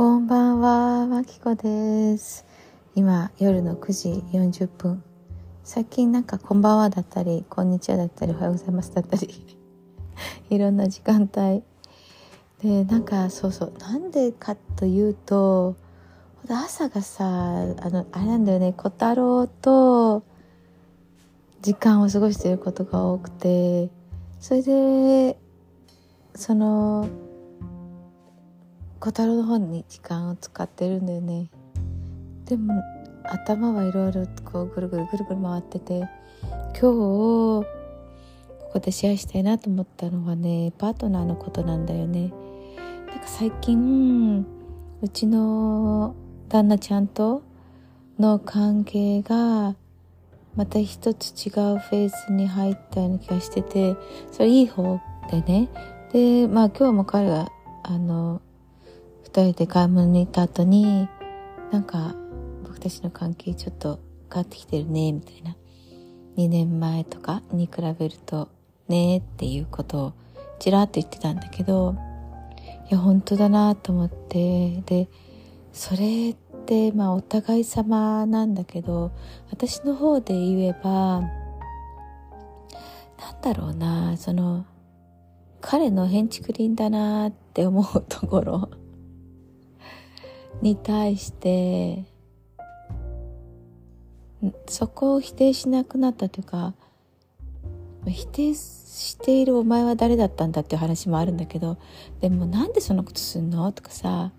こんばんは、まきこです。今、夜の9時40分。最近なんか、こんばんはだったり、こんにちはだったり、おはようございますだったり、いろんな時間帯。で、なんか、そうそう、なんでかというと、朝がさ、あの、あれなんだよね、小太郎と、時間を過ごしていることが多くて、それで、その、小太郎の方に時間を使ってるんだよね。でも頭はいろいろこうぐるぐるぐるぐる回ってて今日ここでシェアしたいなと思ったのはねパートナーのことなんだよね。なんか最近うちの旦那ちゃんとの関係がまた一つ違うフェーズに入ったような気がしててそれいい方でね。でまあ今日も彼があの二人で買い物に行った後になんか僕たちの関係ちょっと変わってきてるねみたいな。2年前とかに比べるとねっていうことをちらっと言ってたんだけどいや本当だなと思ってでそれってまあお互い様なんだけど私の方で言えばなんだろうなその彼の変築林だなって思うところ。に対してそこを否定しなくなったというか否定しているお前は誰だったんだっていう話もあるんだけどでもなんでそんなことすんのとかさ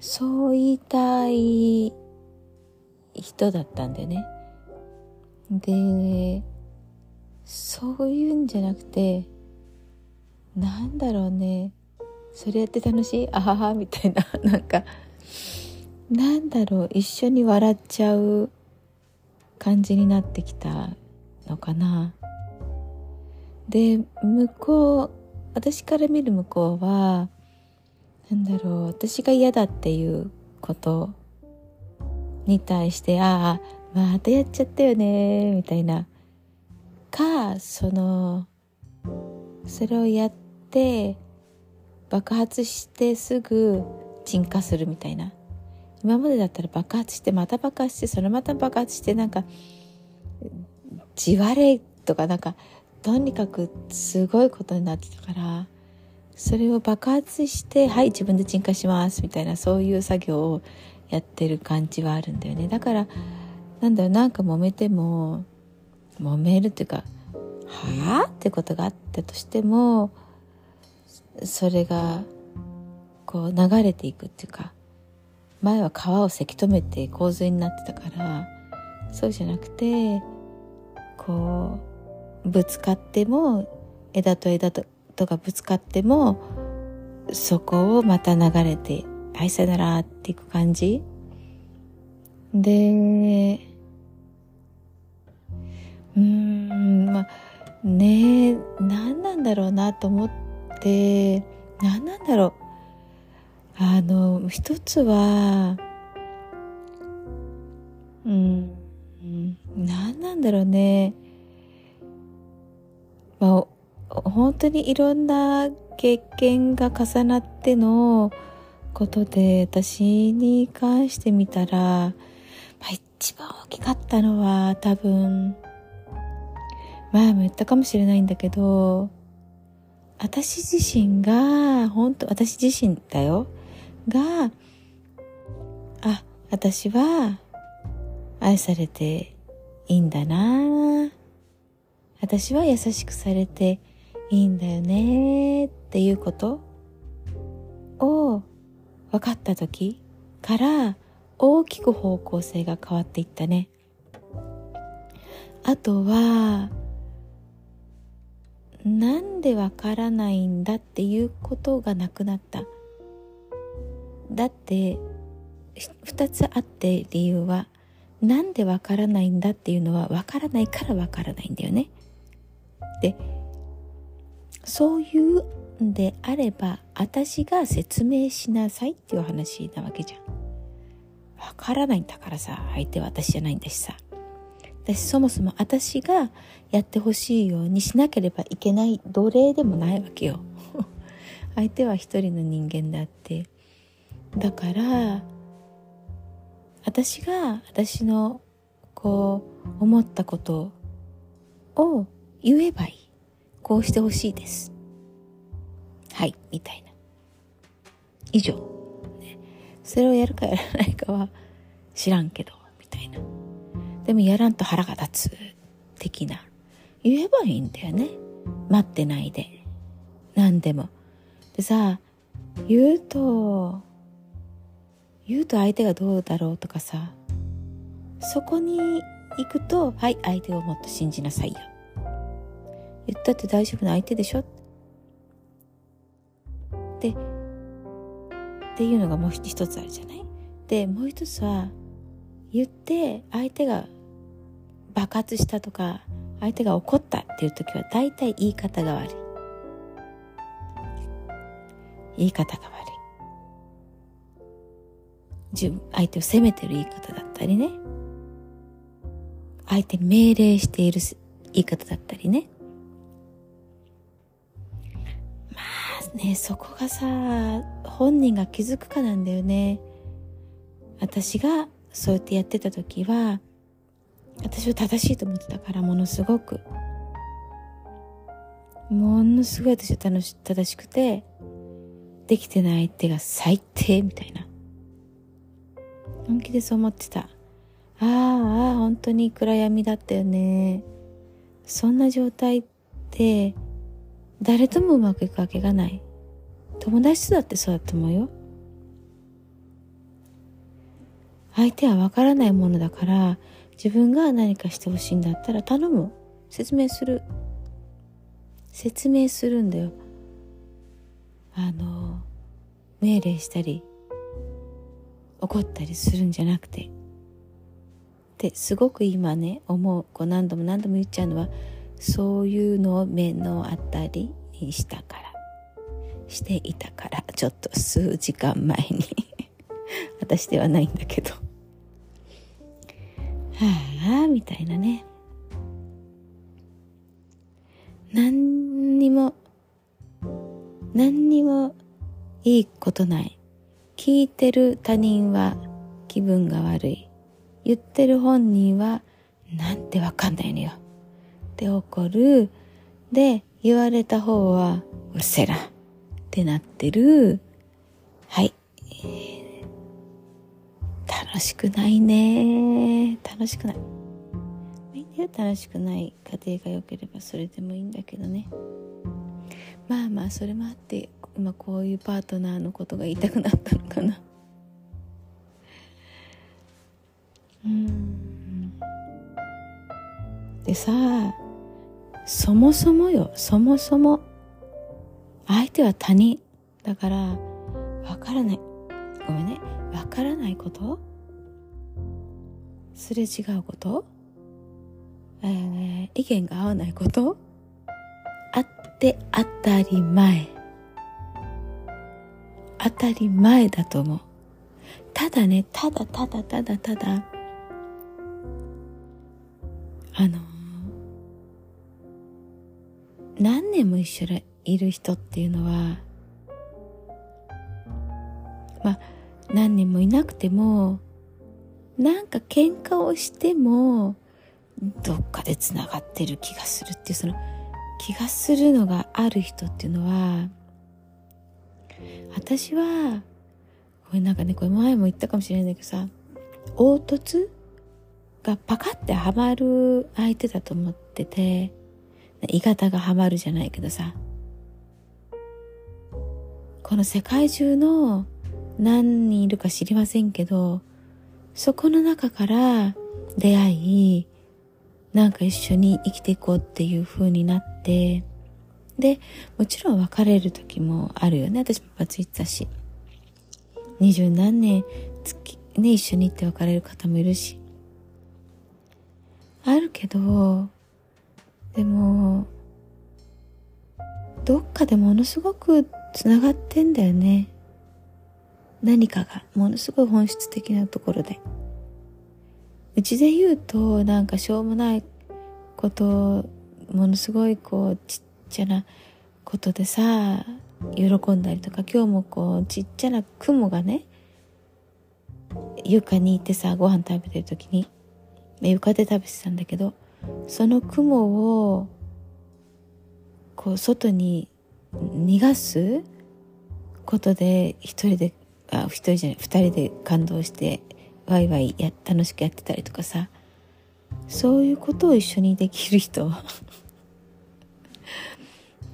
そう言いたい人だったんだよね。でそういうんじゃなくてなんだろうねそれやって楽しい？あははみたいな。なんかなんだろう？一緒に笑っちゃう感じになってきたのかな。で向こう私から見る向こうはなんだろう？私が嫌だっていうことに対してああまたやっちゃったよねみたいな。かそのそれをやって爆発してすぐ鎮火するみたいな。今までだったら爆発してまた爆発してそれまた爆発してなんか地割れとかなんかとにかくすごいことになってたからそれを爆発してはい自分で鎮火しますみたいなそういう作業をやってる感じはあるんだよね。だからなんだろうなんか揉めても揉めるっていうかはあってことがあったとしてもそれがこう流れていくっていうか前は川をせき止めて洪水になってたからそうじゃなくてこうぶつかっても枝と枝とがぶつかってもそこをまた流れて「はいさよなら」っていく感じ。でうーんまあねえ何なんだろうなと思って何なんだろう。あの一つはうん何なんだろうね。まあ本当にいろんな経験が重なってのことで私に関してみたら、まあ、一番大きかったのは多分前も言ったかもしれないんだけど私自身が本当私自身だよ。があ私は愛されていいんだな。私は優しくされていいんだよね。っていうことを分かった時から大きく方向性が変わっていったね。あとはなんでわからないんだっていうことがなくなった。だって2つあって理由はなんでわからないんだっていうのはわからないからわからないんだよね。でそういうんであれば私が説明しなさいっていう話なわけじゃん。わからないんだからさ相手は私じゃないんだしさ。私そもそも私がやってほしいようにしなければいけない奴隷でもないわけよ。相手は一人の人間であって。だから私が私のこう思ったことを言えばいい。こうしてほしいです。はいみたいな。以上、ね、それをやるかやらないかは知らんけど。でもやらんと腹が立つ的な。言えばいいんだよね。待ってないで。何でも。でさ言うと言うと相手がどうだろうとかさそこに行くとはい相手をもっと信じなさいよ。言ったって大丈夫な相手でしょ。でっていうのがもう一つあるじゃない。でもう一つは言って相手が爆発したとか相手が怒ったっていう時は大体言い方が悪い。言い方が悪い。自分相手を責めてる言い方だったりね。相手命令している言い方だったりね。まあねそこがさ本人が気づくかなんだよね。私がそうやってやってた時は私は正しいと思ってたからものすごく。ものすごい私は楽し正しくてできてない相手が最低みたいな。本気でそう思ってた。あああ本当に暗闇だったよね。そんな状態って誰ともうまくいくわけがない。友達とだってそうだと思うよ。相手はわからないものだから自分が何かしてほしいんだったら頼む。説明する。説明するんだよ。あの命令したり怒ったりするんじゃなくて。ってすごく今ね思う。こう何度も何度も言っちゃうのはそういうのを目の当たりにしたから。していたから。ちょっと数時間前に。私ではないんだけど。はあみたいなね。何にも何にもいいことない。聞いてる他人は気分が悪い。言ってる本人はなんてわかんないのよ。って怒る。で言われた方はうるせえな。ってなってる。はい、楽しくないね。楽しくない。みんな楽しくない家庭が良ければそれでもいいんだけどね。まあまあそれもあって今こういうパートナーのことが言いたくなったのかな。うん。でさそもそもよ。そもそも相手は他人だからわからない。ごめんね。わからないこと？すれ違うこと、えー、意見が合わないこと？あって当たり前。当たり前だと思う。ただねただただただただあの何年も一緒にいる人っていうのはまあ何年もいなくてもなんか喧嘩をしてもどっかでつながってる気がするっていうその気がするのがある人っていうのは私はこれなんかねこれ前も言ったかもしれないけどさ凹凸がパカってはまる相手だと思ってて鋳型がはまるじゃないけどさこの世界中の何人いるか知りませんけどそこの中から出会いなんか一緒に生きていこうっていう風になってで、もちろん別れる時もあるよね。私もバツイてたし。二十何年月、ね、一緒に行って別れる方もいるし。あるけど、でも、どっかでものすごくつながってんだよね。何かが、ものすごい本質的なところで。うちで言うと、なんかしょうもないことものすごいこうちっちゃなことでさ喜んだりとか今日もこうちっちゃな雲がね床にいてさご飯食べてる時に床で食べてたんだけどその雲をこう外に逃がすことで一人であ一人じゃない二人で感動してワイワイや楽しくやってたりとかさ。そういうことを一緒にできる人。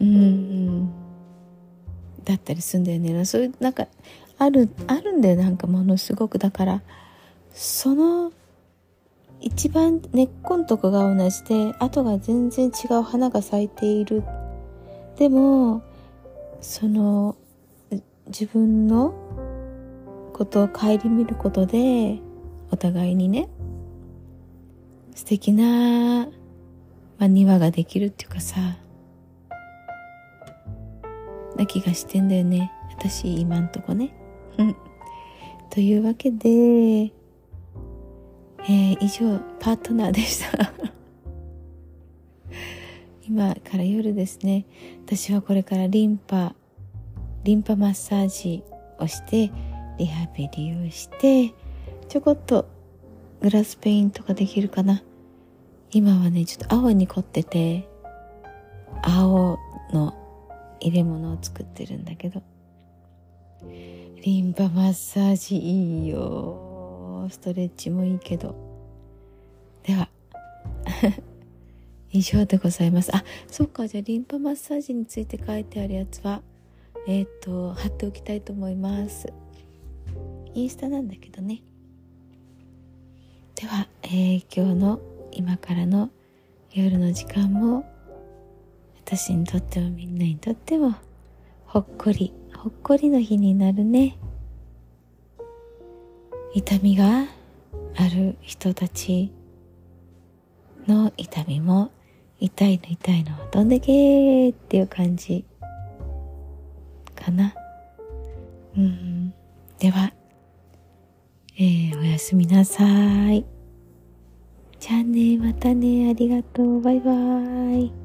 うん、うん、だったりすんだよね。そういうなんかあるあるんだよなんかものすごくだから。その一番根っこんとこが同じであとが全然違う花が咲いている。でもその自分のことを顧みることでお互いにね素敵な、まあ、庭ができるっていうかさな気がしてんだよね。私今んとこね。うん。というわけで、えー、以上パートナーでした。今から夜ですね。私はこれからリンパリンパマッサージをしてリハビリをしてちょこっとグラスペイントができるかな。今はねちょっと青に凝ってて青の入れ物を作ってるんだけど。リンパマッサージいいよ。ストレッチもいいけど。では 以上でございます。あそっかじゃあリンパマッサージについて書いてあるやつはえっ、ー、と貼っておきたいと思います。インスタなんだけどね。では、えー、今日の今からの夜の時間も私にとってもみんなにとってもほっこりほっこりの日になるね。痛みがある人たちの痛みも痛いの痛いのどんだけっていう感じかな。うん。ではえー、おやすみなさい。じゃあね、またね、ありがとう。バイバーイ。